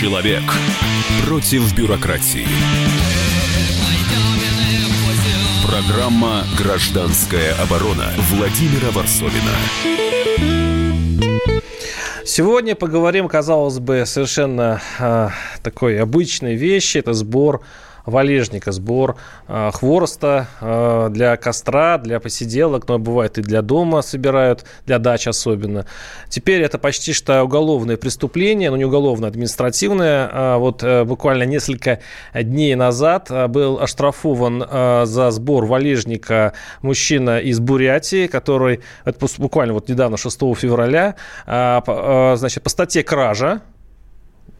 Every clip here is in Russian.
Человек против бюрократии. Программа «Гражданская оборона» Владимира Варсовина. Сегодня поговорим, казалось бы, совершенно э, такой обычной вещи. Это сбор валежника, сбор э, хвороста э, для костра, для посиделок, но бывает и для дома собирают, для дач особенно. Теперь это почти что уголовное преступление, но не уголовное, а административное. А вот э, буквально несколько дней назад э, был оштрафован э, за сбор валежника мужчина из Бурятии, который, это буквально вот недавно, 6 февраля, э, э, значит, по статье кража,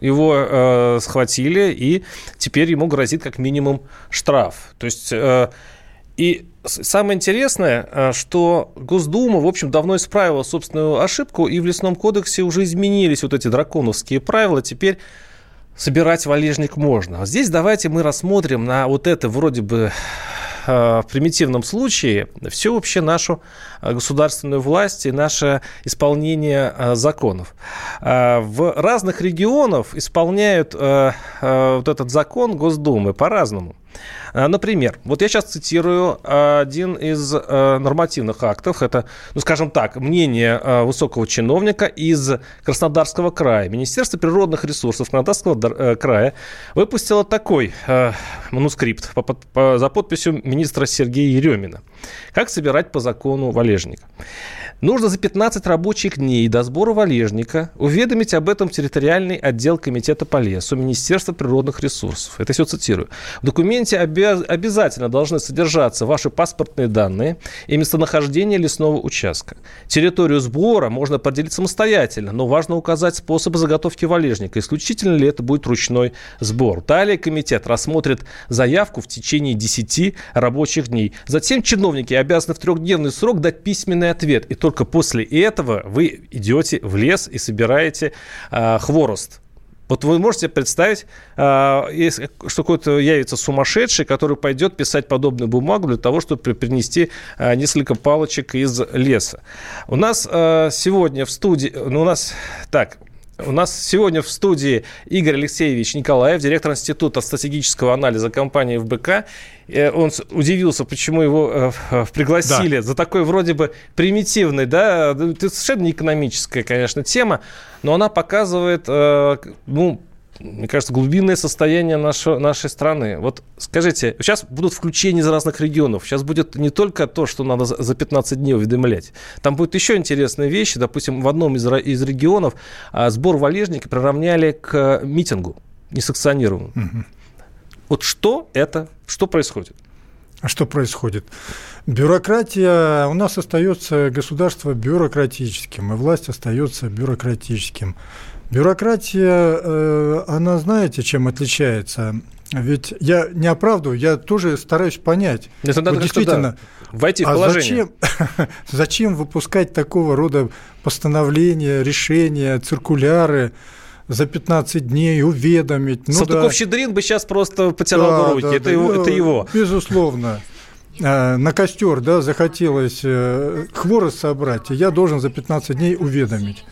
его э, схватили, и теперь ему грозит как минимум штраф. То есть... Э, и самое интересное, э, что Госдума, в общем, давно исправила собственную ошибку, и в Лесном кодексе уже изменились вот эти драконовские правила. Теперь собирать валежник можно. А здесь давайте мы рассмотрим на вот это вроде бы Э, в примитивном случае всю вообще нашу государственную власть и наше исполнение э, законов. В разных регионах исполняют вот этот закон Госдумы по-разному. Например, вот я сейчас цитирую один из э, нормативных актов. Это, ну, скажем так, мнение э, высокого чиновника из Краснодарского края. Министерство природных ресурсов Краснодарского э, края выпустило такой манускрипт за подписью министра Сергея Еремина. Как собирать по закону валежник? Нужно за 15 рабочих дней до сбора валежника уведомить об этом территориальный отдел Комитета по лесу Министерства природных ресурсов. Это все цитирую. В документе обяз- обязательно должны содержаться ваши паспортные данные и местонахождение лесного участка. Территорию сбора можно определить самостоятельно, но важно указать способы заготовки валежника. Исключительно ли это будет ручной сбор. Далее комитет рассмотрит заявку в течение 10 рабочих дней. Затем чиновники обязаны в трехдневный срок дать письменный ответ. И только после этого вы идете в лес и собираете э, хворост. Вот вы можете представить, э, что какой-то явится сумасшедший, который пойдет писать подобную бумагу для того, чтобы принести э, несколько палочек из леса. У нас сегодня в студии, ну, у нас так, у нас сегодня в студии Игорь Алексеевич Николаев, директор Института стратегического анализа компании ФБК. Э, он удивился, почему его э, пригласили да. за такой вроде бы примитивный, да, это совершенно не экономическая, конечно, тема, но она показывает, э, ну, мне кажется, глубинное состояние нашего, нашей страны. Вот скажите, сейчас будут включения из разных регионов. Сейчас будет не только то, что надо за 15 дней уведомлять. Там будут еще интересные вещи. Допустим, в одном из, из регионов а, сбор валежника приравняли к митингу несанкционированному. Угу. Вот что это, что происходит? А что происходит? Бюрократия, у нас остается государство бюрократическим, и власть остается бюрократическим. Бюрократия, э, она знаете, чем отличается? Ведь я не оправдываю, я тоже стараюсь понять. Это надо вот действительно, да, войти в а положение. Зачем, зачем выпускать такого рода постановления, решения, циркуляры? за 15 дней уведомить. Ну, Салтыков-Щедрин да. бы сейчас просто потянул да, руки, да, это, да, его, это его. Безусловно. А, на костер да, захотелось э, хворост собрать, и я должен за 15 дней уведомить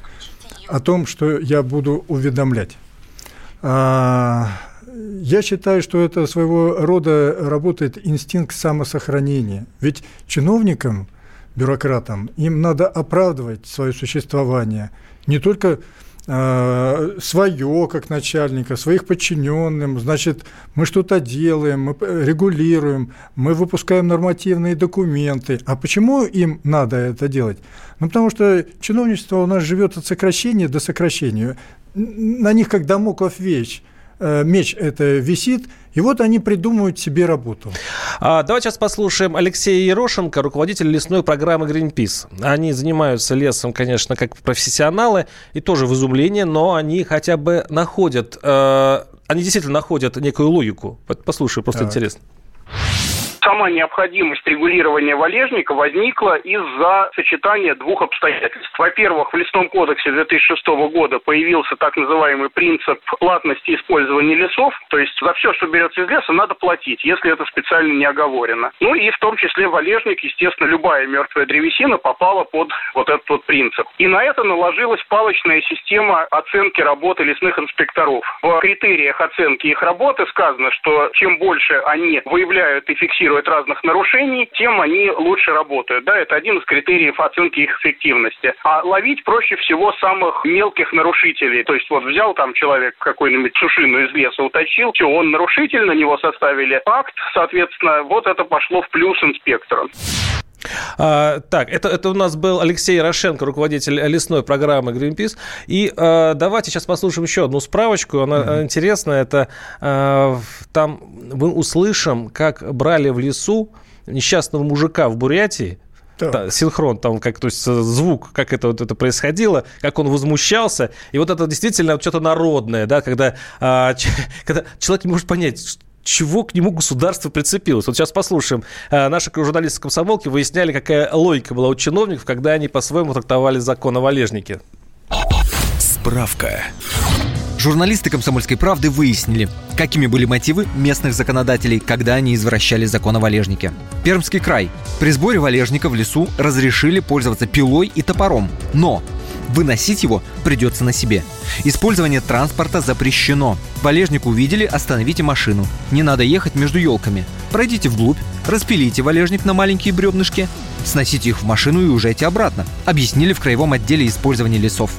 о том, что я буду уведомлять. А, я считаю, что это своего рода работает инстинкт самосохранения. Ведь чиновникам, бюрократам, им надо оправдывать свое существование не только свое как начальника, своих подчиненным, значит, мы что-то делаем, мы регулируем, мы выпускаем нормативные документы. А почему им надо это делать? Ну, потому что чиновничество у нас живет от сокращения до сокращения. На них как домоклов вещь. Э, меч это висит, и вот они придумывают себе работу. А, давайте сейчас послушаем Алексея Ерошенко, руководитель лесной программы Greenpeace. Они занимаются лесом, конечно, как профессионалы, и тоже в изумлении, но они хотя бы находят, э, они действительно находят некую логику. Послушай, просто так. интересно. Сама необходимость регулирования валежника возникла из-за сочетания двух обстоятельств. Во-первых, в Лесном кодексе 2006 года появился так называемый принцип платности использования лесов, то есть за все, что берется из леса, надо платить, если это специально не оговорено. Ну и в том числе валежник, естественно, любая мертвая древесина попала под вот этот вот принцип. И на это наложилась палочная система оценки работы лесных инспекторов. В критериях оценки их работы сказано, что чем больше они выявляют и фиксируют разных нарушений, тем они лучше работают. Да, это один из критериев оценки их эффективности. А ловить проще всего самых мелких нарушителей. То есть вот взял там человек какой-нибудь сушину из леса, уточил, все, он нарушитель, на него составили акт, соответственно, вот это пошло в плюс инспектору. А, так, это, это у нас был Алексей Рошенко, руководитель лесной программы Greenpeace. И а, давайте сейчас послушаем еще одну справочку. Она mm-hmm. интересная. Это а, там мы услышим, как брали в лесу несчастного мужика в Бурятии, да. синхрон, там, как, то есть звук, как это вот это происходило, как он возмущался. И вот это действительно вот что-то народное, да, когда, а, когда человек не может понять, чего к нему государство прицепилось. Вот сейчас послушаем. Э, наши журналисты комсомолки выясняли, какая логика была у чиновников, когда они по-своему трактовали закон о валежнике. Справка. Журналисты «Комсомольской правды» выяснили, какими были мотивы местных законодателей, когда они извращали закон о валежнике. Пермский край. При сборе валежника в лесу разрешили пользоваться пилой и топором, но Выносить его придется на себе. Использование транспорта запрещено. Валежник увидели, остановите машину. Не надо ехать между елками. Пройдите вглубь, распилите валежник на маленькие бревнышки, сносите их в машину и уезжайте обратно. Объяснили в краевом отделе использования лесов.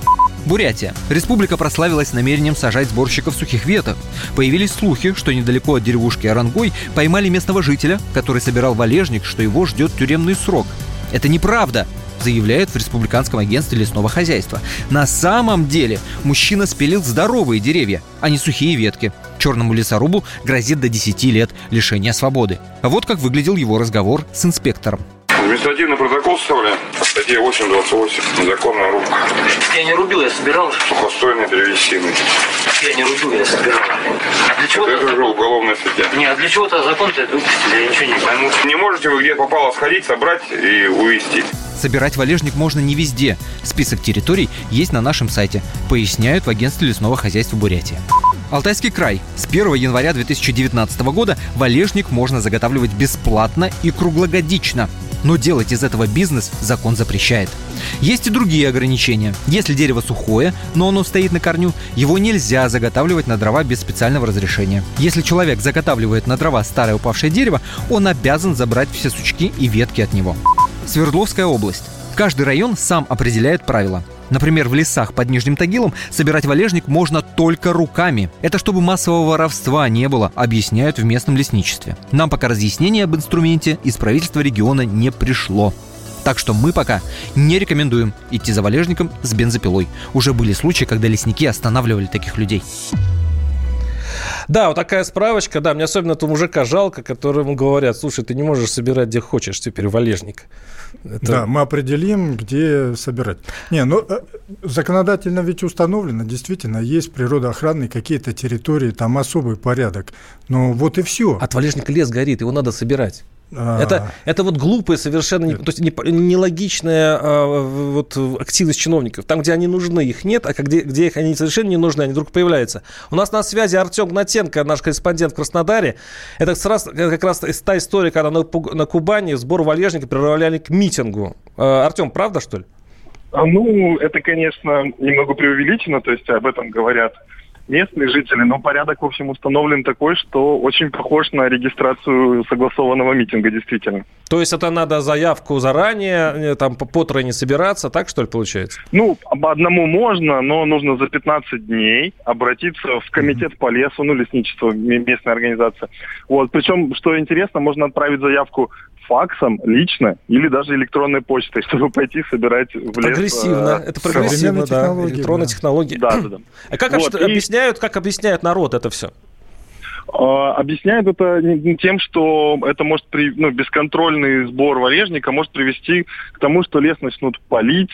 Бурятия. Республика прославилась намерением сажать сборщиков сухих веток. Появились слухи, что недалеко от деревушки Орангой поймали местного жителя, который собирал валежник, что его ждет тюремный срок. Это неправда заявляют в Республиканском агентстве лесного хозяйства. На самом деле мужчина спилил здоровые деревья, а не сухие ветки. Черному лесорубу грозит до 10 лет лишения свободы. А вот как выглядел его разговор с инспектором. Административный протокол составляем. Статья 828. Незаконная рубка. Я не рубил, я собирал. Сухостойной древесины. Я не рубил, я собирал. А для чего это уже уголовная статья. Не, а для чего-то закон-то выпустили, я ничего не пойму. Не можете вы где попало сходить, собрать и увезти. Собирать валежник можно не везде. Список территорий есть на нашем сайте, поясняют в агентстве лесного хозяйства Бурятия. Алтайский край. С 1 января 2019 года валежник можно заготавливать бесплатно и круглогодично. Но делать из этого бизнес закон запрещает. Есть и другие ограничения. Если дерево сухое, но оно стоит на корню, его нельзя заготавливать на дрова без специального разрешения. Если человек заготавливает на дрова старое упавшее дерево, он обязан забрать все сучки и ветки от него. Свердловская область. Каждый район сам определяет правила. Например, в лесах под Нижним Тагилом собирать валежник можно только руками. Это чтобы массового воровства не было, объясняют в местном лесничестве. Нам пока разъяснение об инструменте из правительства региона не пришло. Так что мы пока не рекомендуем идти за валежником с бензопилой. Уже были случаи, когда лесники останавливали таких людей. Да, вот такая справочка. Да, мне особенно этого мужика жалко, которому говорят, слушай, ты не можешь собирать где хочешь теперь валежник. Это... Да, мы определим, где собирать. Не, ну э, законодательно ведь установлено, действительно, есть природоохранные какие-то территории, там особый порядок. Но вот и все. От валежника лес горит, его надо собирать. А. Это, это вот глупая совершенно, не, то есть нелогичная а, вот, активность чиновников. Там, где они нужны, их нет, а где, где их они совершенно не нужны, они вдруг появляются. У нас на связи Артем Гнатенко, наш корреспондент в Краснодаре. Это как раз, как раз та история, когда на, на Кубани сбор валежника прервали к митингу. А, Артем, правда, что ли? Ну, это, конечно, немного преувеличено, то есть об этом говорят местные жители, но порядок, в общем, установлен такой, что очень похож на регистрацию согласованного митинга, действительно. То есть это надо заявку заранее, э, там по тройне собираться, так что ли получается? Ну, одному можно, но нужно за 15 дней обратиться в комитет по лесу, ну, лесничество, местная организация. Вот, причем, что интересно, можно отправить заявку факсом лично или даже электронной почтой, чтобы пойти собирать в лес. Прогрессивно, э, это прогрессивно, да, технологии, электронные да. технологии. Да, да, да. А как вот, объясняют, и... как объясняют народ это все? А, объясняют это тем, что это может при, ну, бесконтрольный сбор валежника может привести к тому, что лес начнут палить,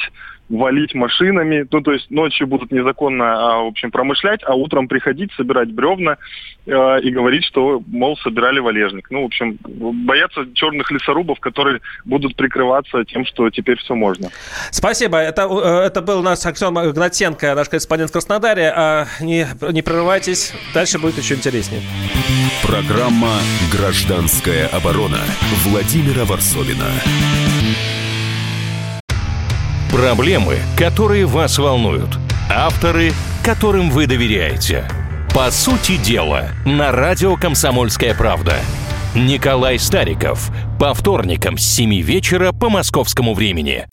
валить машинами, ну, то есть ночью будут незаконно, а, в общем, промышлять, а утром приходить, собирать бревна э, и говорить, что, мол, собирали валежник. Ну, в общем, боятся черных лесорубов, которые будут прикрываться тем, что теперь все можно. Спасибо. Это, э, это был у нас Аксен Гнатенко, наш корреспондент в Краснодаре. А, не, не прерывайтесь, дальше будет еще интереснее. Программа «Гражданская оборона» Владимира Варсовина. Проблемы, которые вас волнуют. Авторы, которым вы доверяете. По сути дела, на радио «Комсомольская правда». Николай Стариков. По вторникам с 7 вечера по московскому времени.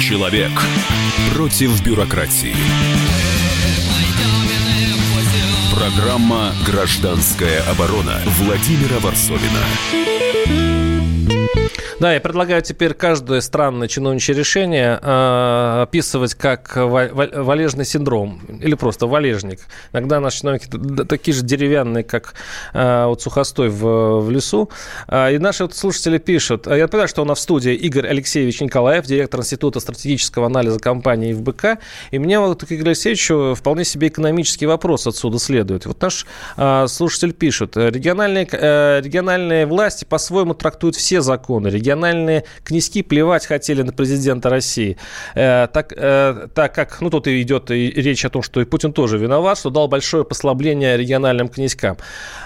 Человек против бюрократии. Программа «Гражданская оборона» Владимира Варсовина. Да, я предлагаю теперь каждое странное чиновничье решение э, описывать как валежный синдром или просто валежник. Иногда наши чиновники такие же деревянные, как э, вот сухостой в, в лесу. Э, и наши вот слушатели пишут. Я понимаю, что у нас в студии Игорь Алексеевич Николаев, директор Института стратегического анализа компании ФБК. И мне вот к Игорю Алексеевичу вполне себе экономический вопрос отсюда следует. Вот наш э, слушатель пишет. Региональные, э, региональные власти по-своему трактуют все законы. Регион региональные князьки плевать хотели на президента России. Э, так, э, так как, ну, тут и идет и речь о том, что и Путин тоже виноват, что дал большое послабление региональным князькам.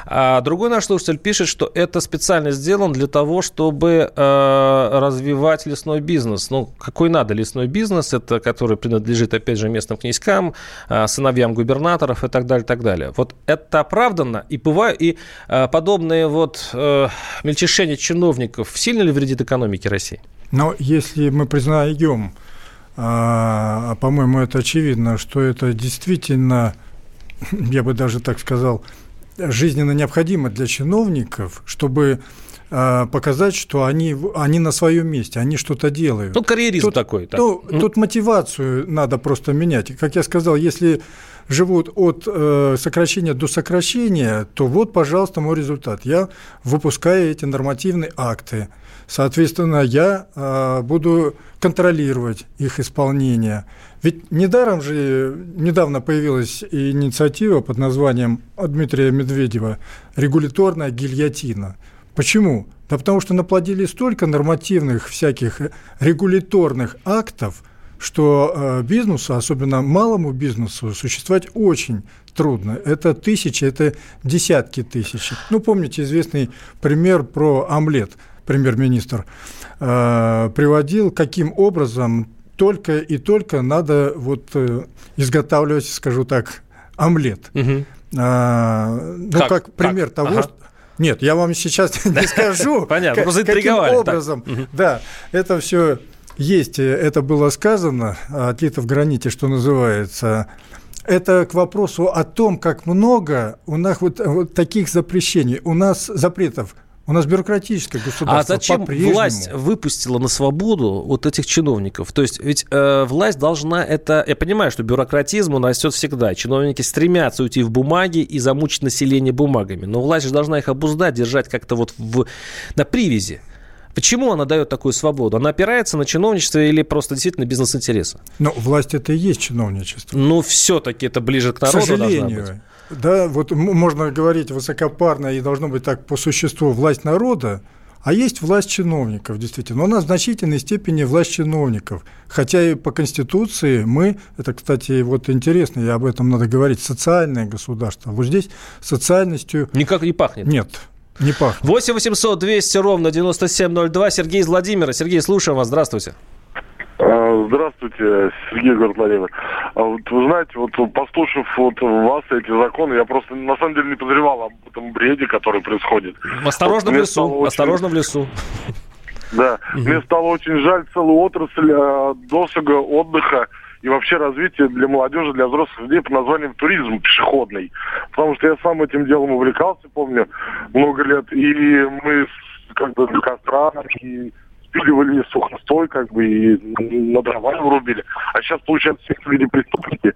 А другой наш слушатель пишет, что это специально сделано для того, чтобы э, развивать лесной бизнес. Ну, какой надо лесной бизнес, это который принадлежит, опять же, местным князькам, э, сыновьям губернаторов и так далее, так далее. Вот это оправданно, и бывают, и э, подобные вот э, мельчешения чиновников сильно ли вредит экономике России? Но если мы признаем, а, а, по-моему, это очевидно, что это действительно, я бы даже так сказал, жизненно необходимо для чиновников, чтобы а, показать, что они, они на своем месте, они что-то делают. Ну, карьеризм тут, такой. Так. Ну, mm. Тут мотивацию надо просто менять. Как я сказал, если живут от э, сокращения до сокращения, то вот, пожалуйста, мой результат. Я выпускаю эти нормативные акты. Соответственно, я э, буду контролировать их исполнение. Ведь недаром же недавно появилась инициатива под названием Дмитрия Медведева «Регуляторная гильотина». Почему? Да потому что наплодили столько нормативных всяких регуляторных актов, что э, бизнесу, особенно малому бизнесу, существовать очень трудно. Это тысячи, это десятки тысяч. Ну, помните известный пример про омлет – премьер-министр, э, приводил, каким образом только и только надо вот э, изготавливать, скажу так, омлет. Угу. А, ну, как, как пример как? того, ага. что... Нет, я вам сейчас не скажу. Понятно, просто Каким образом, да, это все есть, это было сказано, отлито в граните, что называется. Это к вопросу о том, как много у нас вот, вот таких запрещений, у нас запретов у нас бюрократическое государство. А зачем власть выпустила на свободу вот этих чиновников? То есть ведь э, власть должна это... Я понимаю, что бюрократизм у нас растет всегда. Чиновники стремятся уйти в бумаги и замучить население бумагами. Но власть же должна их обуздать, держать как-то вот в, на привязи. Почему она дает такую свободу? Она опирается на чиновничество или просто действительно бизнес-интересы? Ну, власть это и есть чиновничество. Ну, все-таки это ближе к народу к сожалению, да, вот можно говорить высокопарно и должно быть так по существу власть народа, а есть власть чиновников, действительно. Но у нас в значительной степени власть чиновников. Хотя и по Конституции мы, это, кстати, вот интересно, и об этом надо говорить, социальное государство. Вот здесь социальностью... Никак не пахнет. Нет, не пахнет. 8 800 200 ровно 9702. Сергей из Владимира. Сергей, слушаем вас. Здравствуйте. А, здравствуйте, Сергей город Владимир. А вот, вы знаете, вот послушав вот вас эти законы, я просто на самом деле не подозревал об этом бреде, который происходит. Осторожно вот, в лесу, очень... осторожно в лесу. Да, угу. мне стало очень жаль целую отрасль э, досуга, отдыха и вообще развития для молодежи, для взрослых людей под названием туризм пешеходный. Потому что я сам этим делом увлекался, помню, много лет, и мы как бы на кострах и спиливали сухостой, как бы, и на дрова рубили. А сейчас, получается, все люди преступники.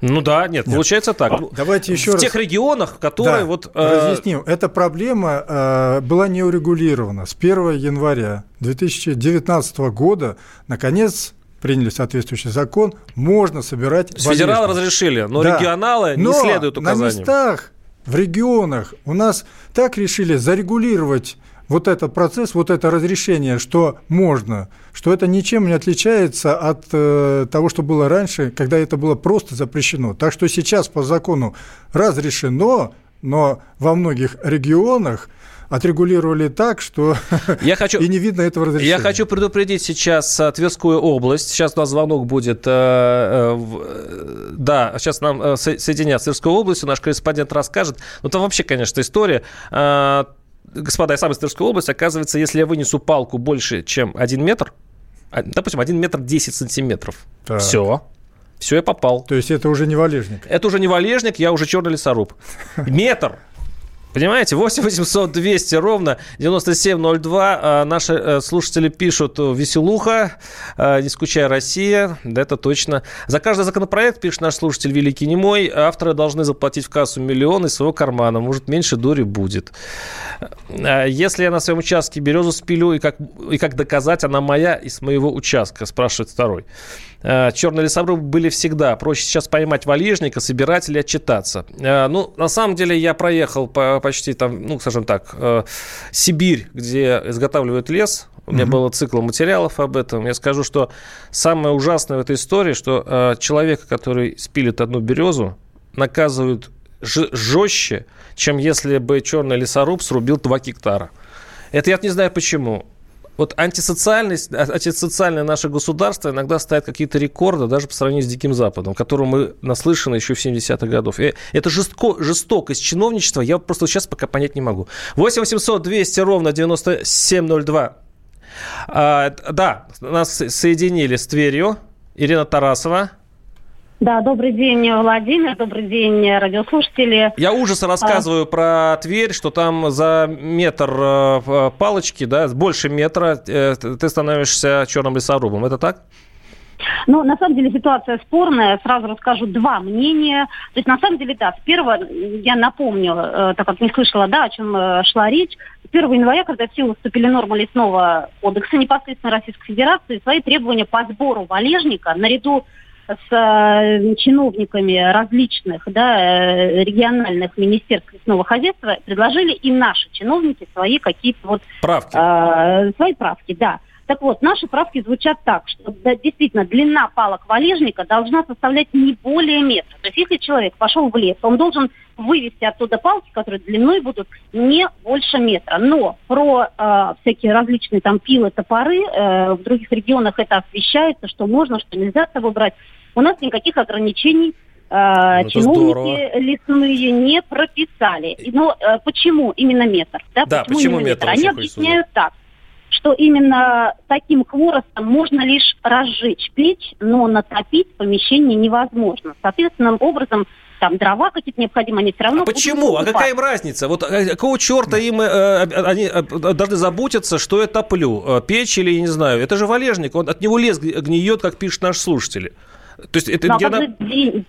Ну да, нет, нет. получается так. А, давайте еще в раз. тех регионах, которые да, вот... Э... Разъясним. Эта проблема э, была не урегулирована. С 1 января 2019 года, наконец, приняли соответствующий закон, можно собирать Федералы разрешили, но да. регионалы но не следуют указаниям. на местах, в регионах у нас так решили зарегулировать вот этот процесс, вот это разрешение, что можно, что это ничем не отличается от э, того, что было раньше, когда это было просто запрещено. Так что сейчас по закону разрешено, но во многих регионах отрегулировали так, что я хочу, и не видно этого разрешения. Я хочу предупредить сейчас э, Тверскую область. Сейчас у нас звонок будет. Э, э, да, сейчас нам соединят с Тверской областью. Наш корреспондент расскажет. Ну, там вообще, конечно, история господа, я сам из Тверской области, оказывается, если я вынесу палку больше, чем один метр, а, допустим, один метр 10 сантиметров, так. все, все, я попал. То есть это уже не валежник? Это уже не валежник, я уже черный лесоруб. Метр. Понимаете, 8 800 200 ровно 9702. А, наши э, слушатели пишут «Веселуха», а, «Не скучай, Россия». Да, это точно. За каждый законопроект, пишет наш слушатель Великий Немой, авторы должны заплатить в кассу миллион из своего кармана. Может, меньше дури будет. А, если я на своем участке березу спилю, и как, и как доказать, она моя из моего участка, спрашивает второй. Э, черные лесорубы были всегда. Проще сейчас поймать валежника, собирать или отчитаться. Э, ну, на самом деле, я проехал по, почти там, ну, скажем так, э, Сибирь, где изготавливают лес. У меня mm-hmm. было цикл материалов об этом. Я скажу, что самое ужасное в этой истории, что человека, который спилит одну березу, наказывают жестче, чем если бы черный лесоруб срубил 2 гектара. Это я не знаю почему вот антисоциальность, а, антисоциальное наше государство иногда ставит какие-то рекорды даже по сравнению с Диким Западом, которому мы наслышаны еще в 70-х годов. И это жестко, жестокость чиновничества я просто сейчас пока понять не могу. 8 800 200 ровно 9702. А, да, нас соединили с Тверью. Ирина Тарасова. Да, добрый день, Владимир, добрый день, радиослушатели. Я ужас рассказываю а... про Тверь, что там за метр э, палочки, да, больше метра э, ты становишься черным лесорубом. Это так? Ну, на самом деле ситуация спорная. Сразу расскажу два мнения. То есть, на самом деле, да, с первого, я напомню, э, так как не слышала, да, о чем э, шла речь, с 1 января, когда в силу вступили нормы лесного кодекса непосредственно Российской Федерации, свои требования по сбору валежника наряду с э, чиновниками различных да, э, региональных министерств лесного хозяйства предложили и наши чиновники свои какие-то вот... Правки. Э, свои правки, да. Так вот, наши правки звучат так, что да, действительно длина палок валежника должна составлять не более метра. Если человек пошел в лес, он должен вывести оттуда палки, которые длиной будут не больше метра. Но про э, всякие различные там пилы, топоры э, в других регионах это освещается, что можно, что нельзя с собой брать. У нас никаких ограничений э, ну, чиновники здорово. лесные не прописали. Но э, почему именно метр? Да, да почему, почему метр? метр? Они объясняют так что именно таким хворостом можно лишь разжечь печь, но натопить помещение невозможно. Соответственным образом там дрова какие-то необходимы, они все равно... А почему? А какая им разница? Вот э, какого черта им э, они э, должны заботиться, что я топлю? Э, печь или, не знаю, это же валежник, он, от него лес гниет, как пишут наши слушатели. То есть это, ну, а как же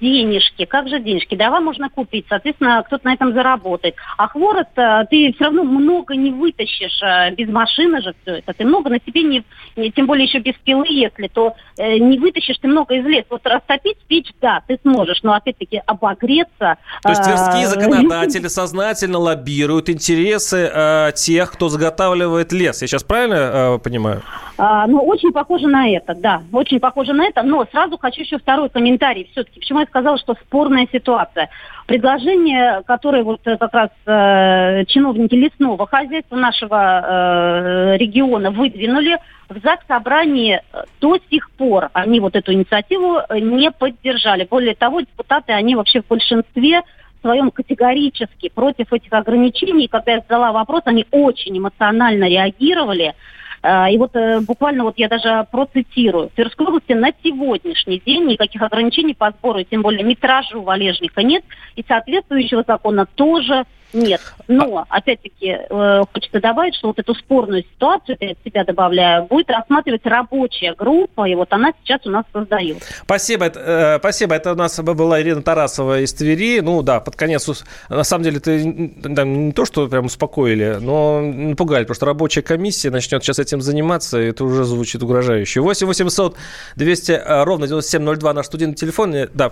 денежки? Как же денежки? Дрова можно купить, соответственно, кто-то на этом заработает. А хворост э, ты все равно много не вытащишь э, без машины же все это. Ты много на себе не, тем более еще без пилы, если, то э, не вытащишь ты много из леса. Вот растопить печь, да, ты сможешь, но опять-таки обогреться. То есть тверские законодатели сознательно лоббируют интересы э, тех, кто заготавливает лес. Я сейчас правильно э, понимаю? А, ну, очень похоже на это, да, очень похоже на это. Но сразу хочу еще второй комментарий все-таки. Почему я сказала, что спорная ситуация? Предложение, которое вот э, как раз э, чиновники лесного хозяйства нашего э, региона выдвинули, в ЗАГС собрании э, до сих пор они вот эту инициативу э, не поддержали. Более того, депутаты, они вообще в большинстве своем категорически против этих ограничений. Когда я задала вопрос, они очень эмоционально реагировали. А, и вот э, буквально вот я даже процитирую. В Тверской области на сегодняшний день никаких ограничений по сбору, тем более метражу валежника нет, и соответствующего закона тоже нет. Но, опять-таки, э, хочется добавить, что вот эту спорную ситуацию, я от себя добавляю, будет рассматривать рабочая группа, и вот она сейчас у нас создается. Спасибо. Это, э, спасибо. Это у нас была Ирина Тарасова из Твери. Ну да, под конец, на самом деле, ты там, не то, что прям успокоили, но напугали, потому что рабочая комиссия начнет сейчас этим заниматься, и это уже звучит угрожающе. 8 800 200 э, ровно 9702 наш студийный телефон. Да.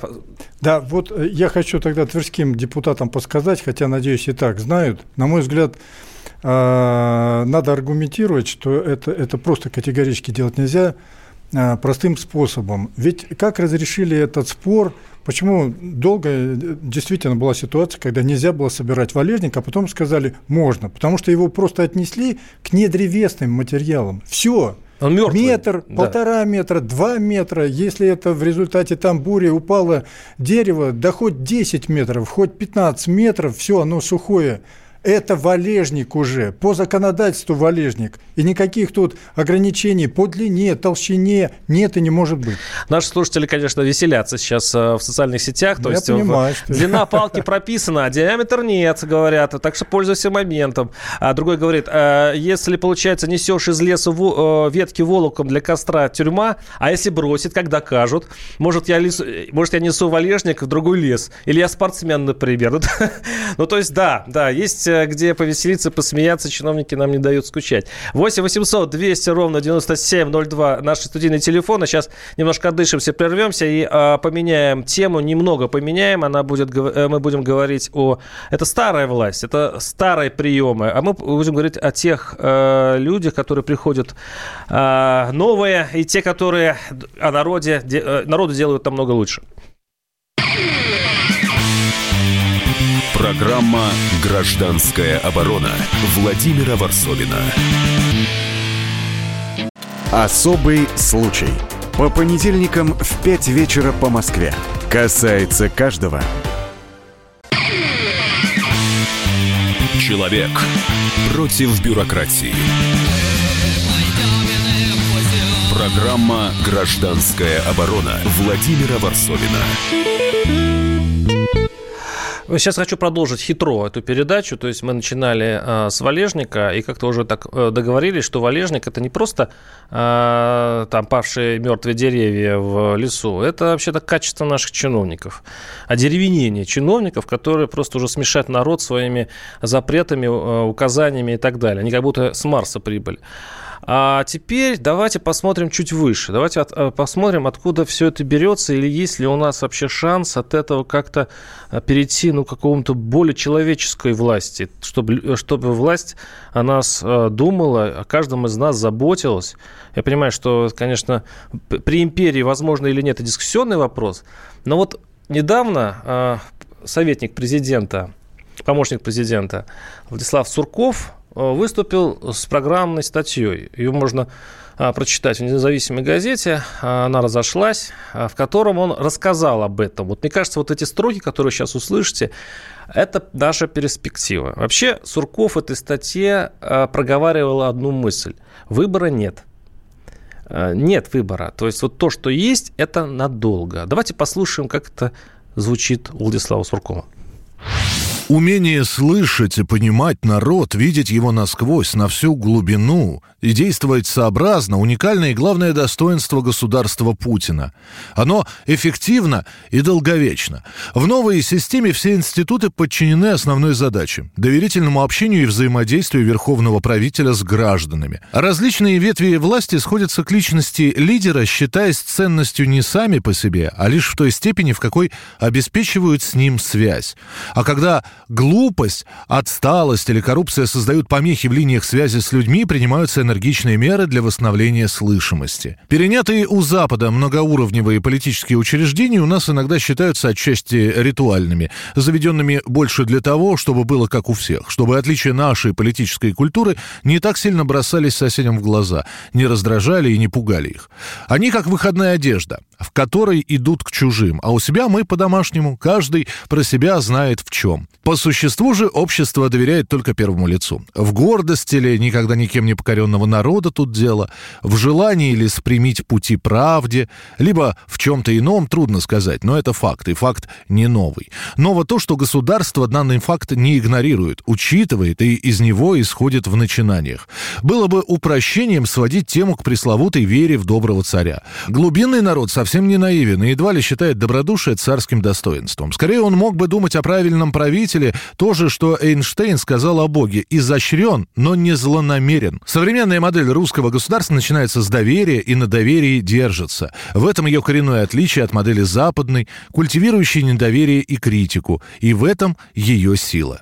да, вот э, я хочу тогда тверским депутатам подсказать, хотя, надеюсь, и так знают. На мой взгляд, э, надо аргументировать, что это, это просто категорически делать нельзя простым способом. Ведь как разрешили этот спор, почему долго действительно была ситуация, когда нельзя было собирать валежник, а потом сказали можно, потому что его просто отнесли к недревесным материалам. Все, он мертвый. Метр, да. полтора метра, два метра. Если это в результате там бури упало дерево, да хоть 10 метров, хоть 15 метров, все, оно сухое это валежник уже, по законодательству валежник. И никаких тут ограничений по длине, толщине нет и не может быть. Наши слушатели, конечно, веселятся сейчас э, в социальных сетях. То Я есть понимаю, в... длина палки прописана, а диаметр нет, говорят. Так что пользуйся моментом. А другой говорит, «А если, получается, несешь из леса э, ветки волоком для костра тюрьма, а если бросит, как докажут? Может, я, лесу... Может, я несу валежник в другой лес? Или я спортсмен, например? Ну, то есть, да, да, есть э, где повеселиться, посмеяться, чиновники нам не дают скучать. 8 800 200 ровно 9702 наши студийные телефоны. Сейчас немножко отдышимся, прервемся и а, поменяем тему, немного поменяем. Она будет, э, мы будем говорить о... Это старая власть, это старые приемы, а мы будем говорить о тех э, людях, которые приходят э, новые, и те, которые о народе, де, э, народу делают намного лучше. Программа «Гражданская оборона» Владимира Варсовина. Особый случай. По понедельникам в 5 вечера по Москве. Касается каждого. Человек против бюрократии. Программа «Гражданская оборона» Владимира Варсовина. Сейчас хочу продолжить хитро эту передачу. То есть мы начинали э, с валежника и как-то уже так э, договорились, что валежник это не просто э, там павшие мертвые деревья в лесу, это вообще-то качество наших чиновников. Одеревенение чиновников, которые просто уже смешать народ своими запретами, э, указаниями и так далее. Они как будто с Марса прибыли. А теперь давайте посмотрим чуть выше. Давайте от, э, посмотрим, откуда все это берется, или есть ли у нас вообще шанс от этого как-то э, перейти ну, к какому-то более человеческой власти, чтобы, э, чтобы власть о нас думала, о каждом из нас заботилась. Я понимаю, что, конечно, при империи, возможно или нет, это дискуссионный вопрос, но вот недавно советник президента, помощник президента Владислав Сурков выступил с программной статьей. Ее можно а, прочитать в независимой газете. А, она разошлась, а, в котором он рассказал об этом. Вот мне кажется, вот эти строки, которые сейчас услышите, это наша перспектива. Вообще Сурков в этой статье проговаривал одну мысль. Выбора нет. Нет выбора. То есть вот то, что есть, это надолго. Давайте послушаем, как это звучит у Владислава Суркова. Умение слышать и понимать народ, видеть его насквозь, на всю глубину и действовать сообразно – уникальное и главное достоинство государства Путина. Оно эффективно и долговечно. В новой системе все институты подчинены основной задаче – доверительному общению и взаимодействию верховного правителя с гражданами. Различные ветви власти сходятся к личности лидера, считаясь ценностью не сами по себе, а лишь в той степени, в какой обеспечивают с ним связь. А когда глупость, отсталость или коррупция создают помехи в линиях связи с людьми, принимаются энергичные меры для восстановления слышимости. Перенятые у Запада многоуровневые политические учреждения у нас иногда считаются отчасти ритуальными, заведенными больше для того, чтобы было как у всех, чтобы отличия нашей политической культуры не так сильно бросались соседям в глаза, не раздражали и не пугали их. Они как выходная одежда, в которой идут к чужим, а у себя мы по-домашнему, каждый про себя знает в чем. По существу же общество доверяет только первому лицу. В гордости ли никогда никем не покоренного народа тут дело, в желании ли спрямить пути правде, либо в чем-то ином, трудно сказать, но это факт, и факт не новый. Ново то, что государство данный факт не игнорирует, учитывает и из него исходит в начинаниях. Было бы упрощением сводить тему к пресловутой вере в доброго царя. Глубинный народ совсем не наивен и едва ли считает добродушие царским достоинством. Скорее, он мог бы думать о правильном правителе, то же, что Эйнштейн сказал о Боге. Изощрен, но не злонамерен. Современная модель русского государства начинается с доверия и на доверии держится. В этом ее коренное отличие от модели западной, культивирующей недоверие и критику. И в этом ее сила.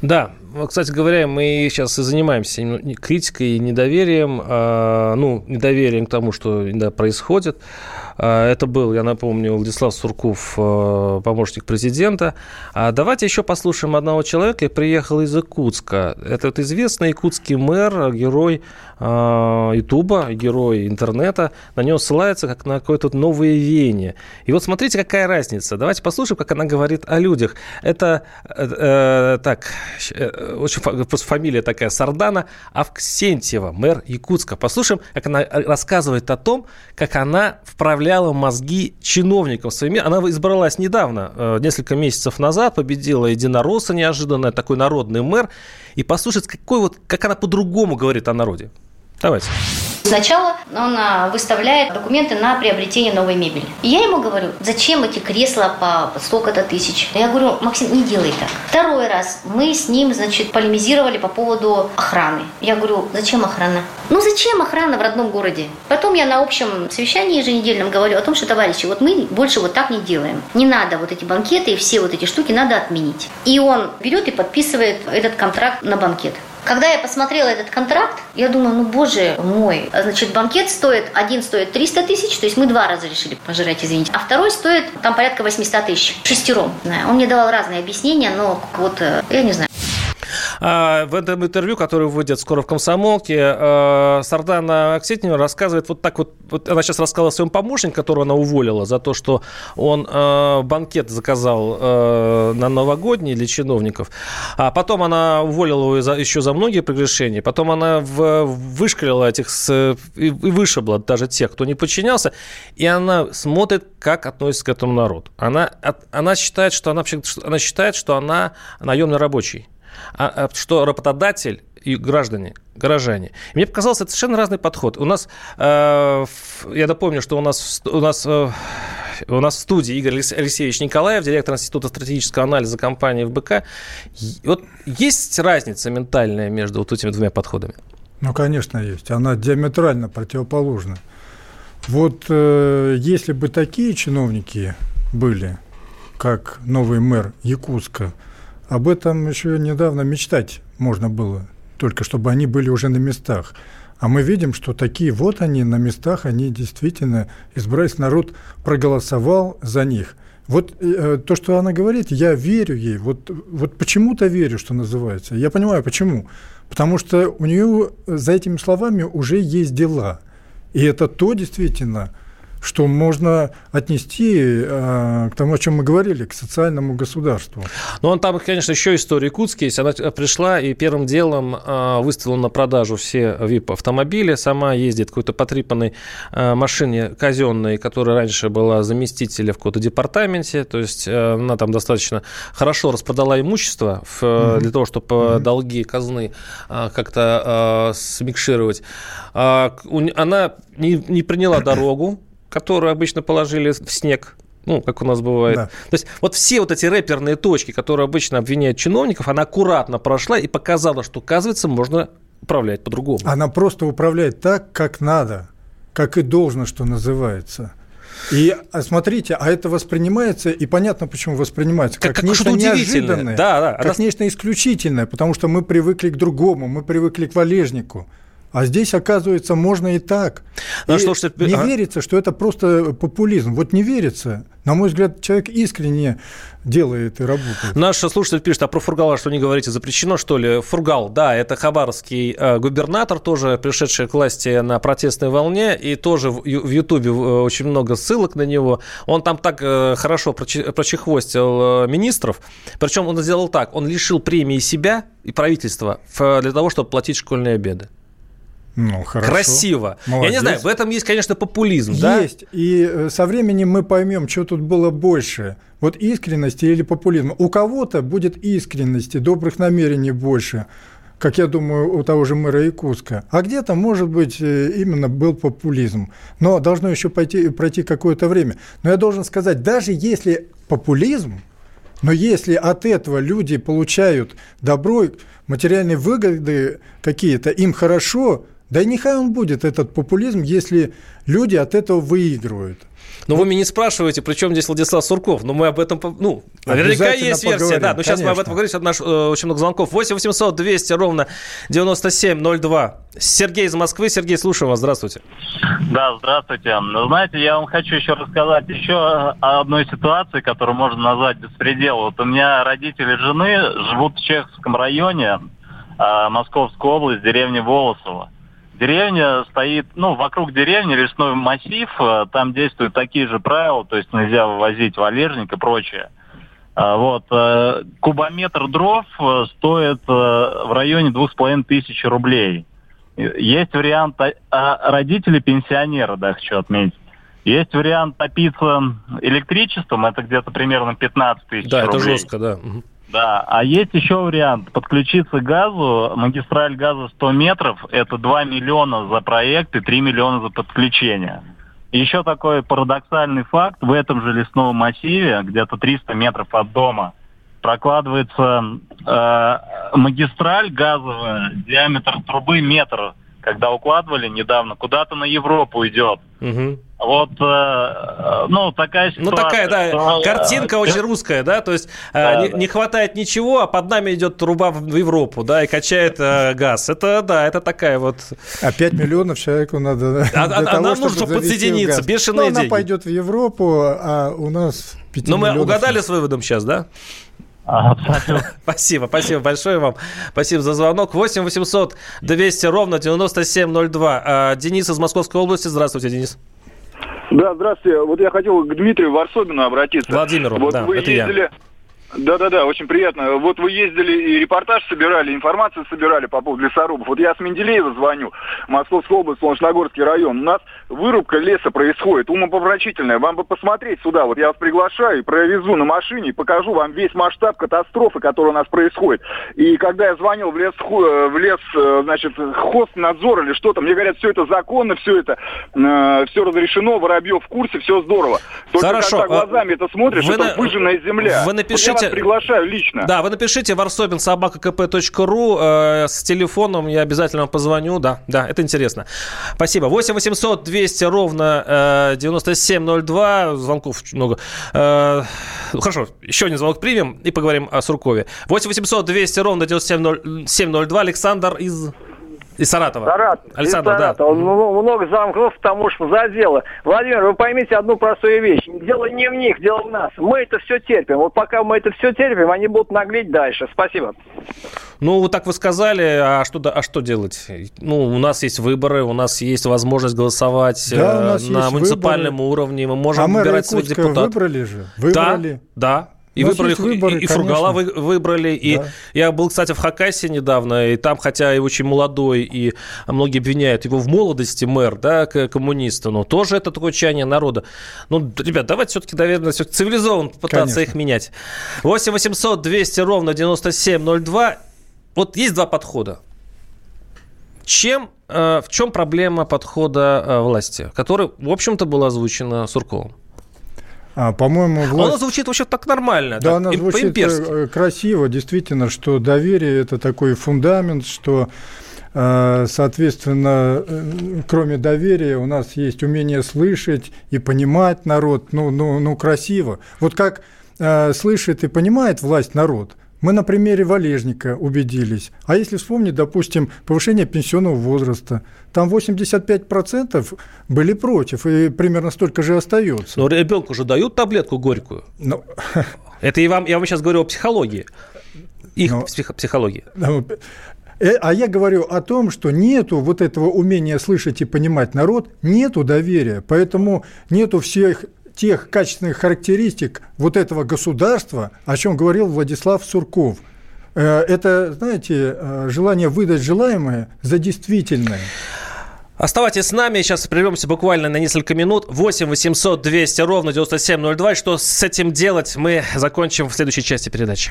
Да, кстати говоря, мы сейчас и занимаемся критикой и недоверием, а, ну, недоверием к тому, что происходит. А, это был, я напомню, Владислав Сурков, а, помощник президента. А давайте еще послушаем одного человека. Приехал из Якутска. Это вот известный якутский мэр, герой Ютуба, герой интернета. На него ссылается как на какое-то новое веяние. И вот смотрите, какая разница. Давайте послушаем, как она говорит о людях. Это, э, э так, э, очень просто фамилия такая, Сардана Авксентьева, мэр Якутска. Послушаем, как она рассказывает о том, как она вправляла мозги чиновникам своими. Она избралась недавно, э, несколько месяцев назад, победила единоросса неожиданно, такой народный мэр. И послушать, какой вот, как она по-другому говорит о народе. Давайте. Сначала он а, выставляет документы на приобретение новой мебели. И я ему говорю, зачем эти кресла по столько-то тысяч? Я говорю, Максим, не делай так. Второй раз мы с ним, значит, полемизировали по поводу охраны. Я говорю, зачем охрана? Ну зачем охрана в родном городе? Потом я на общем совещании еженедельном говорю о том, что, товарищи, вот мы больше вот так не делаем. Не надо вот эти банкеты и все вот эти штуки надо отменить. И он берет и подписывает этот контракт на банкет. Когда я посмотрела этот контракт, я думаю, ну боже мой, значит, банкет стоит, один стоит 300 тысяч, то есть мы два раза решили пожрать, извините, а второй стоит там порядка 800 тысяч, шестером. Он мне давал разные объяснения, но вот, э, я не знаю. А, в этом интервью, которое выйдет скоро в «Комсомолке», а, Сардана Аксетнева рассказывает вот так вот, вот она сейчас рассказала о своем помощнике, которого она уволила за то, что он а, банкет заказал на новогодний для чиновников, а потом она уволила его еще за многие прегрешения, потом она вышкалила этих и вышибла даже тех, кто не подчинялся, и она смотрит, как относится к этому народ. Она, она считает, что она, она считает, что она наемный рабочий а, а, что работодатель и граждане, горожане. И мне показалось, это совершенно разный подход. У нас, э, я напомню, что у нас, у нас э, у нас в студии Игорь Алексеевич Николаев, директор Института стратегического анализа компании ФБК. Вот есть разница ментальная между вот этими двумя подходами? Ну, конечно, есть. Она диаметрально противоположна. Вот э, если бы такие чиновники были, как новый мэр Якутска – об этом еще недавно мечтать можно было, только чтобы они были уже на местах. А мы видим, что такие вот они на местах, они действительно избрались, народ проголосовал за них. Вот э, то, что она говорит, я верю ей. Вот, вот почему-то верю, что называется. Я понимаю, почему. Потому что у нее за этими словами уже есть дела. И это то действительно, что можно отнести э, к тому, о чем мы говорили, к социальному государству. Ну, он там, конечно, еще история Якутский есть. Она пришла и первым делом э, выставила на продажу все VIP-автомобили. Сама ездит в какой-то потрепанной э, машине казенной, которая раньше была заместителем в каком-то департаменте. То есть э, она там достаточно хорошо распродала имущество в, mm-hmm. для того, чтобы mm-hmm. долги казны э, как-то э, смикшировать. Э, она не, не приняла дорогу которую обычно положили в снег, ну, как у нас бывает. Да. То есть вот все вот эти рэперные точки, которые обычно обвиняют чиновников, она аккуратно прошла и показала, что, оказывается, можно управлять по-другому. Она просто управляет так, как надо, как и должно, что называется. И а смотрите, а это воспринимается, и понятно, почему воспринимается, как, как, как нечто неожиданное, да, да, как она... нечто исключительное, потому что мы привыкли к другому, мы привыкли к валежнику. А здесь, оказывается, можно и так. Ну, и что, что... Не а... верится, что это просто популизм. Вот не верится. На мой взгляд, человек искренне делает и работает. Наш слушатель пишет, а про Фургала что не говорите, запрещено что ли? Фургал, да, это хабаровский э, губернатор, тоже пришедший к власти на протестной волне, и тоже в Ютубе э, очень много ссылок на него. Он там так э, хорошо прочехвостил министров, причем он сделал так, он лишил премии себя и правительства для того, чтобы платить школьные обеды. Ну, хорошо. Красиво. Молодец. Я не знаю, в этом есть, конечно, популизм, есть. да? Есть. И э, со временем мы поймем, что тут было больше. Вот искренности или популизма. У кого-то будет искренности, добрых намерений больше как я думаю, у того же мэра Якутска. А где-то, может быть, э, именно был популизм. Но должно еще пойти, пройти какое-то время. Но я должен сказать, даже если популизм, но если от этого люди получают добро, материальные выгоды какие-то, им хорошо, да и нехай он будет, этот популизм, если люди от этого выигрывают. Но вы меня не спрашиваете, при чем здесь Владислав Сурков. Но мы об этом, ну, наверняка есть версия. Поговорим, да, но сейчас мы об этом поговорим. Наш, э, очень много звонков. 8 800 200 ровно 9702. Сергей из Москвы. Сергей, слушаю вас. Здравствуйте. Да, здравствуйте. Ну, знаете, я вам хочу еще рассказать еще о одной ситуации, которую можно назвать беспредел. Вот у меня родители жены живут в Чеховском районе, э, Московской области, деревня Волосово. Деревня стоит, ну, вокруг деревни лесной массив, э, там действуют такие же правила, то есть нельзя вывозить валежник и прочее. А, вот. Э, кубометр дров э, стоит в районе двух с половиной тысяч рублей. Есть вариант а родители пенсионера, да, хочу отметить. Есть вариант топиться электричеством, это где-то примерно 15 тысяч да, рублей. Да, это жестко, да. Да, а есть еще вариант подключиться к газу, магистраль газа 100 метров, это 2 миллиона за проект и 3 миллиона за подключение. еще такой парадоксальный факт, в этом же лесном массиве, где-то 300 метров от дома, прокладывается э, магистраль газовая, диаметр трубы метр, когда укладывали недавно, куда-то на Европу идет. Угу. Вот, э, ну, такая ситуация. Ну, такая, да, что, картинка э, очень русская, да, то есть э, да, не, да. не хватает ничего, а под нами идет труба в Европу, да, и качает э, газ. Это, да, это такая вот... А 5 миллионов человеку надо а, для а, того, нам нужно подсоединиться, бешеные ну, деньги. она пойдет в Европу, а у нас 5 Но мы угадали с выводом сейчас, да? Спасибо, спасибо большое вам. Спасибо за звонок. 8 800 200 ровно 9702. А, Денис из Московской области. Здравствуйте, Денис. Да, здравствуйте. Вот я хотел к Дмитрию Варсобину обратиться. Владимиру, вот да, вы это ездили... я. Да-да-да, очень приятно. Вот вы ездили и репортаж собирали, информацию собирали по поводу лесорубов. Вот я с Менделеева звоню, Московская область, Солнечногорский район. У нас вырубка леса происходит, умопомрачительная. Вам бы посмотреть сюда, вот я вас приглашаю, провезу на машине, покажу вам весь масштаб катастрофы, которая у нас происходит. И когда я звонил в лес, в лес значит, хостнадзор или что-то, мне говорят, все это законно, все это, э, все разрешено, Воробьев в курсе, все здорово. Только Хорошо. когда глазами это смотришь, вы это на... выжженная земля. Вы напишите напишите... Вас приглашаю лично. Да, вы напишите варсобин собака kp.ру э, с телефоном, я обязательно вам позвоню. Да, да, это интересно. Спасибо. 8 800 200 ровно э, 9702. Звонков много. Э, хорошо, еще один звонок примем и поговорим о Суркове. 8 800 200 ровно 9702. Александр из... Из Саратова. Саратов. Александр, из Саратова. да. Ну, много замкнув, потому что за дело. Владимир, вы поймите одну простую вещь. Дело не в них, дело в нас. Мы это все терпим. Вот пока мы это все терпим, они будут наглеть дальше. Спасибо. Ну, вот так вы сказали, а что, а что делать? Ну, у нас есть выборы, у нас есть возможность голосовать да, э, на муниципальном выборы. уровне, мы можем а выбирать своих депутатов. выбрали же, выбрали. Да, да. И выбрали, выборы, и, и Фургала вы, выбрали. И да. я был, кстати, в Хакасии недавно, и там, хотя и очень молодой, и многие обвиняют его в молодости мэр, да, коммуниста, но тоже это такое чаяние народа. Ну, ребят, давайте все-таки, наверное, все цивилизованно пытаться Конечно. их менять. 8 800 200 ровно 9702. Вот есть два подхода. Чем, э, в чем проблема подхода э, власти, который, в общем-то, была озвучена Сурковым? А, по-моему, власть... Она звучит вообще так нормально. Да, так, она звучит э, красиво, действительно, что доверие – это такой фундамент, что э, Соответственно, э, кроме доверия, у нас есть умение слышать и понимать народ, ну, ну, ну красиво. Вот как слышит и понимает власть народ, Мы на примере Валежника убедились. А если вспомнить, допустим, повышение пенсионного возраста, там 85% были против, и примерно столько же остается. Но ребенку же дают таблетку горькую. Но... Это и вам, я вам сейчас говорю о психологии. Их Но... психологии. Э, а я говорю о том, что нету вот этого умения слышать и понимать народ, нету доверия, поэтому нету всех тех качественных характеристик вот этого государства, о чем говорил Владислав Сурков. Э, это, знаете, э, желание выдать желаемое за действительное. Оставайтесь с нами, сейчас прервемся буквально на несколько минут. 8 800 200 ровно 9702. Что с этим делать, мы закончим в следующей части передачи.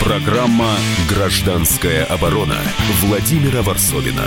Программа «Гражданская оборона» Владимира Варсовина.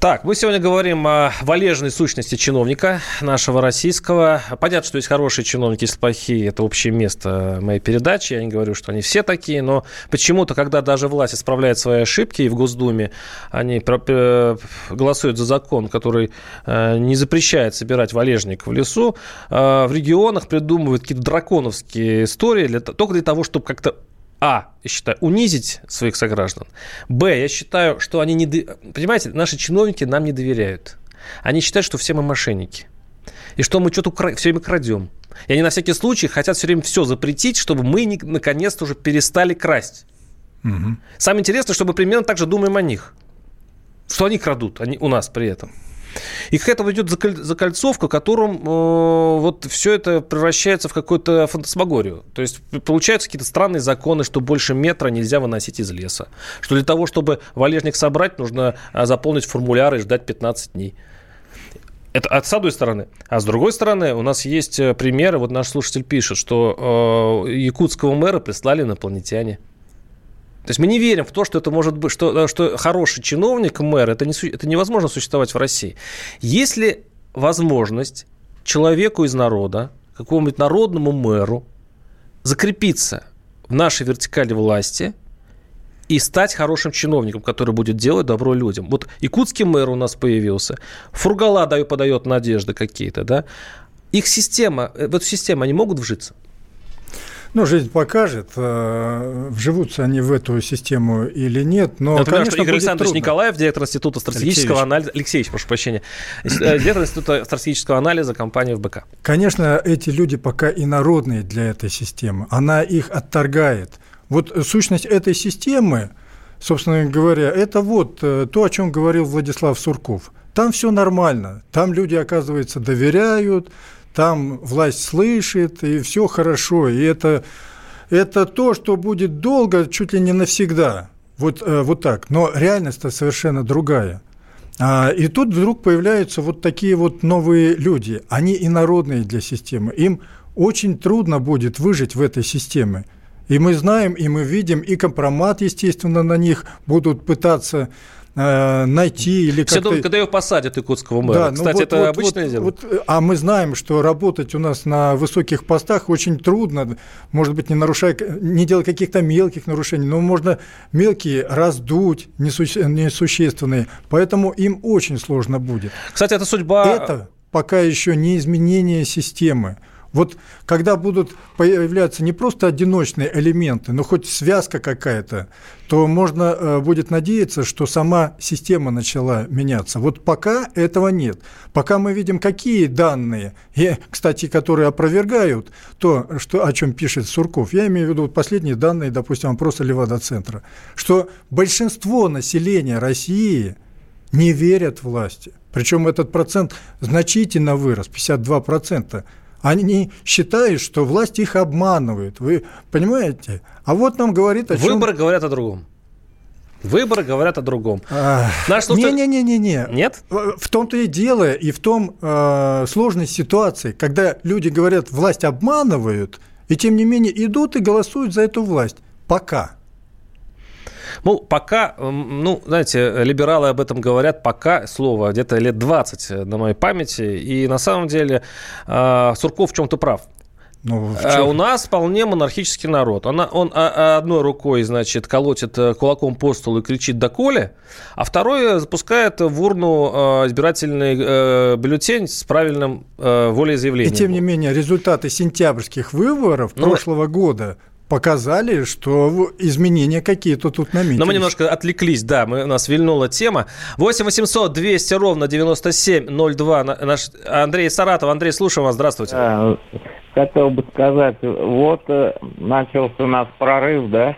Так, мы сегодня говорим о валежной сущности чиновника нашего российского. Понятно, что есть хорошие чиновники, есть плохие. Это общее место моей передачи. Я не говорю, что они все такие, но почему-то, когда даже власть исправляет свои ошибки, и в Госдуме они э, голосуют за закон, который э, не запрещает собирать валежник в лесу, э, в регионах придумывают какие-то драконовские истории для, только для того, чтобы как-то а, я считаю, унизить своих сограждан. Б, я считаю, что они не... Понимаете, наши чиновники нам не доверяют. Они считают, что все мы мошенники. И что мы что-то кра... все время крадем. И они на всякий случай хотят все время все запретить, чтобы мы не... наконец-то уже перестали красть. Угу. Самое интересное, чтобы примерно так же думаем о них. Что они крадут они у нас при этом. И к этому идет закольцовка, которым э, вот все это превращается в какую-то фантасмагорию. То есть получаются какие-то странные законы, что больше метра нельзя выносить из леса. Что для того, чтобы валежник собрать, нужно а, заполнить формуляр и ждать 15 дней. Это от с одной стороны. А с другой стороны, у нас есть э, примеры. Вот наш слушатель пишет, что э, якутского мэра прислали инопланетяне. То есть мы не верим в то, что это может быть, что, что хороший чиновник, мэр, это, не, это невозможно существовать в России. Есть ли возможность человеку из народа, какому-нибудь народному мэру, закрепиться в нашей вертикали власти и стать хорошим чиновником, который будет делать добро людям. Вот якутский мэр у нас появился, Фургала дает, подает надежды какие-то, да. Их система, э, в эту систему они могут вжиться? Ну, жизнь покажет, э, вживутся они в эту систему или нет. Но, Например, конечно, что Игорь Александрович трудно. Николаев, директор Института стратегического анализа, Алексеевич, прошу прощения, э, директор Института стратегического анализа компании ФБК. Конечно, эти люди пока инородные для этой системы. Она их отторгает. Вот сущность этой системы, собственно говоря, это вот э, то, о чем говорил Владислав Сурков. Там все нормально, там люди, оказывается, доверяют, там власть слышит, и все хорошо. И это, это то, что будет долго, чуть ли не навсегда. Вот, э, вот так. Но реальность-то совершенно другая. А, и тут вдруг появляются вот такие вот новые люди. Они инородные для системы. Им очень трудно будет выжить в этой системе. И мы знаем, и мы видим, и компромат, естественно, на них будут пытаться э, найти или. Все думают, когда его посадят, якутского мэра. Да, ну Кстати, вот, это вот, обычное вот, дело? Вот, а мы знаем, что работать у нас на высоких постах очень трудно, может быть, не нарушая, не делать каких-то мелких нарушений, но можно мелкие раздуть, несущественные. Поэтому им очень сложно будет. Кстати, это судьба... Это пока еще не изменение системы. Вот когда будут появляться не просто одиночные элементы, но хоть связка какая-то, то можно э, будет надеяться, что сама система начала меняться. Вот пока этого нет. Пока мы видим, какие данные, и, кстати, которые опровергают то, что, о чем пишет Сурков. Я имею в виду последние данные, допустим, опроса Левада-центра, что большинство населения России не верят власти. Причем этот процент значительно вырос, 52% Они считают, что власть их обманывает. Вы понимаете? А вот нам говорит о чем... Выборы говорят о другом. Выборы говорят о другом. Наш слушатель... Не-не-не-не. Нет? В том-то и дело, и в том э, сложной ситуации, когда люди говорят, власть обманывают, и тем не менее идут и голосуют за эту власть. Пока. Ну, пока, ну, знаете, либералы об этом говорят пока, слово, где-то лет 20 на моей памяти. И на самом деле э, Сурков в чем-то прав. Ну, а у нас вполне монархический народ. Она, он а, а, одной рукой, значит, колотит э, кулаком по столу и кричит «доколе», а второй запускает в урну избирательный э, бюллетень с правильным э, волеизъявлением. И тем не менее результаты сентябрьских выборов ну, прошлого года показали, что изменения какие-то тут наметились. Но мы немножко отвлеклись, да, мы, у нас вильнула тема. 8 800 200 ровно 9702. Наш Андрей Саратов. Андрей, слушаем вас. Здравствуйте. А, хотел бы сказать, вот э, начался у нас прорыв, да,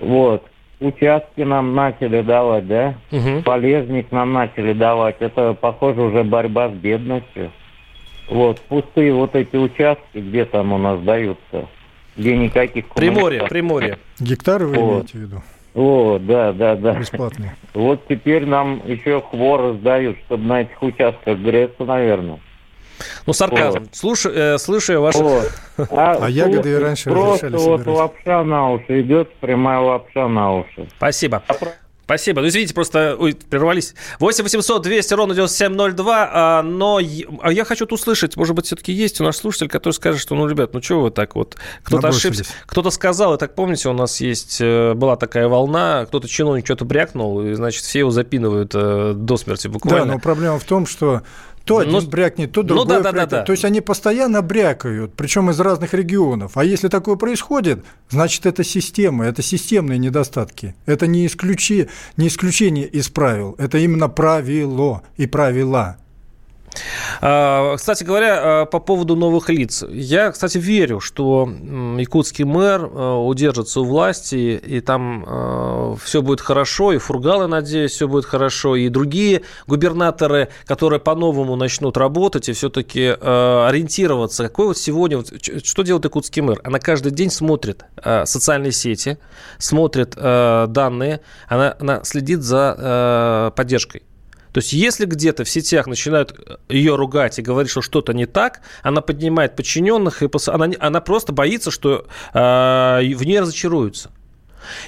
вот, участки нам начали давать, да, угу. полезник нам начали давать. Это, похоже, уже борьба с бедностью. Вот, пустые вот эти участки, где там у нас даются, где никаких... Приморье, Приморье. Гектары вы вот. имеете в виду? О, да, да, да. Бесплатные. Вот теперь нам еще хворы сдают, чтобы на этих участках греться, наверное. Ну, сарказм. Вот. Слушай, э, слушаю ваши... Вот. А, а ягоды и раньше Просто вот лапша на уши идет, прямая лапша на уши. Спасибо. Спасибо. Ну, извините, просто ой, прервались. 8 800 200 ровно 9702. А, но а я хочу услышать, может быть, все-таки есть у нас слушатель, который скажет, что, ну, ребят, ну, чего вы так вот? Кто-то ошибся. Кто-то сказал, и так помните, у нас есть, э, была такая волна, кто-то чиновник что-то брякнул, и, значит, все его запинывают э, до смерти буквально. Да, но проблема в том, что то один ну, брякнет, то другой ну, да, да, да, да. То есть они постоянно брякают, причем из разных регионов. А если такое происходит, значит, это система, это системные недостатки. Это не, исключи, не исключение из правил, это именно правило и правила. А, кстати говоря, а, по поводу новых лиц. Я, кстати, верю, что якутский мэр а, удержится у власти, и там все будет хорошо, и Фургалы, надеюсь, все будет хорошо, и другие губернаторы, которые по-новому начнут работать и все-таки ориентироваться. Какой вот сегодня, что делает якутский мэр? Она каждый день смотрит социальные сети, смотрит данные, она, она следит за поддержкой. То есть, если где-то в сетях начинают э, ее ругать и говорить, что что-то не так, она поднимает подчиненных, и она, она просто боится, что э, в ней разочаруются.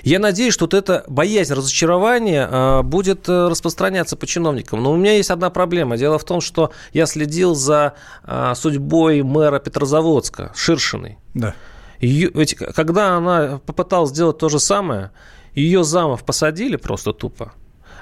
Я надеюсь, что вот эта боязнь разочарования э, будет э, распространяться по чиновникам. Но у меня есть одна проблема. Дело в том, что я следил за судьбой мэра Петрозаводска, Ширшиной. Да. Ее, ведь, когда она попыталась сделать то же самое, ее замов посадили просто тупо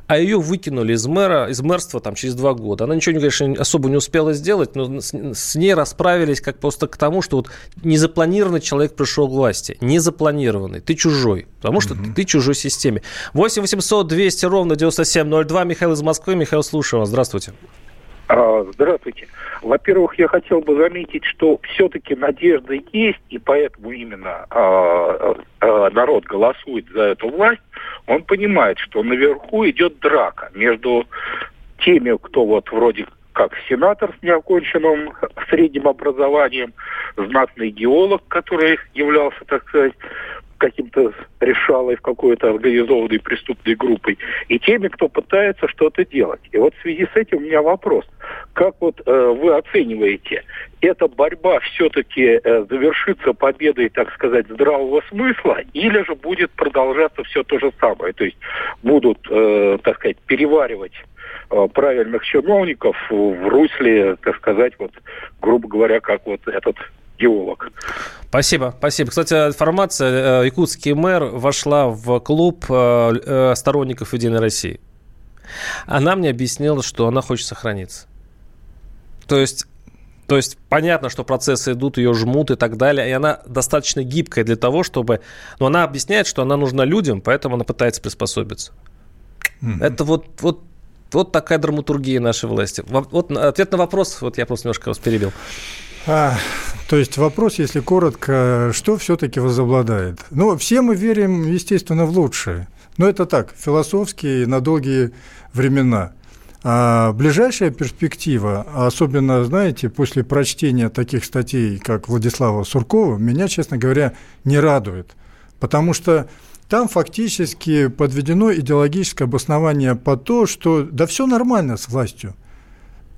а ее выкинули из мэра, из мэрства там через два года. Она ничего, конечно, особо не успела сделать, но с, с ней расправились как просто к тому, что вот незапланированный человек пришел к власти. Незапланированный. Ты чужой. Потому что угу. ты, ты чужой системе. 8 800 200 ровно 9702. Михаил из Москвы. Михаил, слушаю вас. Здравствуйте. А, здравствуйте. Во-первых, я хотел бы заметить, что все-таки надежда есть, и поэтому именно а, а, народ голосует за эту власть. Он понимает, что наверху идет драка между теми, кто вот вроде как сенатор с неоконченным средним образованием, знатный геолог, который являлся, так сказать, каким-то решалой в какой-то организованной преступной группой, и теми, кто пытается что-то делать. И вот в связи с этим у меня вопрос. Как вот э, вы оцениваете, эта борьба все-таки э, завершится победой, так сказать, здравого смысла, или же будет продолжаться все то же самое? То есть будут, э, так сказать, переваривать э, правильных чиновников в русле, так сказать, вот, грубо говоря, как вот этот геолог. Спасибо, спасибо. Кстати, информация, э, якутский мэр вошла в клуб э, э, сторонников Единой России. Она мне объяснила, что она хочет сохраниться. То есть то есть понятно, что процессы идут, ее жмут и так далее, и она достаточно гибкая для того, чтобы... Но она объясняет, что она нужна людям, поэтому она пытается приспособиться. Mm-hmm. Это вот, вот, вот такая драматургия нашей власти. Вот ответ на вопрос, вот я просто немножко вас перебил. А, то есть вопрос, если коротко, что все-таки возобладает? Ну, все мы верим, естественно, в лучшее. Но это так, философски на долгие времена. А ближайшая перспектива, особенно, знаете, после прочтения таких статей, как Владислава Суркова, меня, честно говоря, не радует. Потому что там фактически подведено идеологическое обоснование по то, что да все нормально с властью.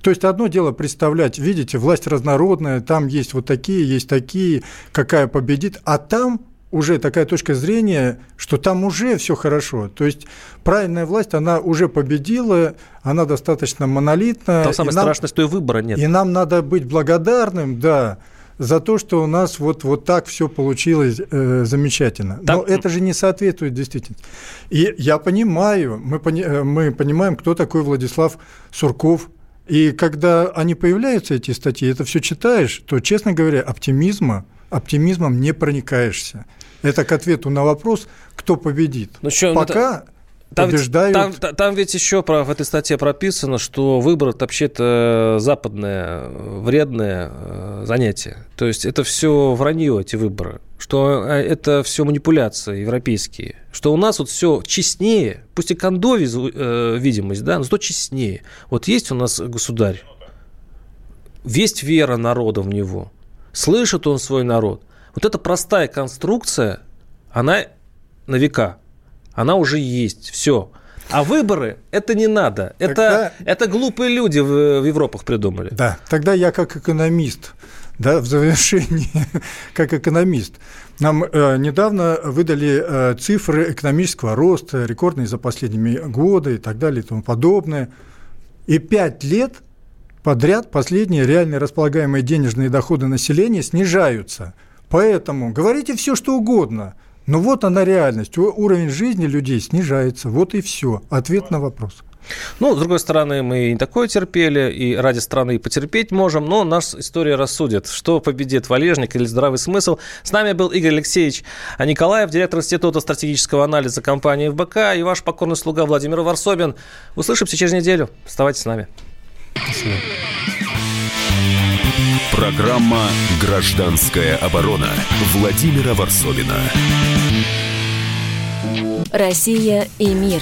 То есть одно дело представлять, видите, власть разнородная, там есть вот такие, есть такие, какая победит, а там уже такая точка зрения, что там уже все хорошо. То есть правильная власть, она уже победила, она достаточно монолитна. Там самое страшное, что и выбора нет. И нам надо быть благодарным, да, за то, что у нас вот, вот так все получилось э, замечательно. Так... Но это же не соответствует действительности. И я понимаю, мы, пони, э, мы понимаем, кто такой Владислав Сурков. И когда они появляются, эти статьи, это все читаешь, то, честно говоря, оптимизма, оптимизмом не проникаешься. Это к ответу на вопрос, кто победит. Ну, что, Пока... Это там, побеждают. Там, там, там ведь еще про, в этой статье прописано, что выбор это вообще-то западное вредное э, занятие. То есть это все вранье, эти выборы. Что э, это все манипуляции европейские. Что у нас вот все честнее, пусть и кондови э, видимость, да, но зато честнее. Вот есть у нас государь, есть вера народа в него, слышит он свой народ. Вот эта простая конструкция, она на века – она уже есть, все. А выборы это не надо. Это, это глупые люди в, в Европах придумали. Да, тогда я как экономист, да, в завершении, как экономист. Нам э, недавно выдали э, цифры экономического роста, рекордные за последние годы и так далее и тому подобное. И пять лет подряд последние реальные располагаемые денежные доходы населения снижаются. Поэтому говорите все, что угодно – но вот она реальность. Уровень жизни людей снижается. Вот и все. Ответ на вопрос. Ну, с другой стороны, мы и не такое терпели, и ради страны потерпеть можем, но наша история рассудит, что победит валежник или здравый смысл. С нами был Игорь Алексеевич Николаев, директор Института стратегического анализа компании ФБК, и ваш покорный слуга Владимир Варсобин. Услышимся через неделю. Оставайтесь с нами. Спасибо. Программа «Гражданская оборона» Владимира Варсовина. Россия и мир.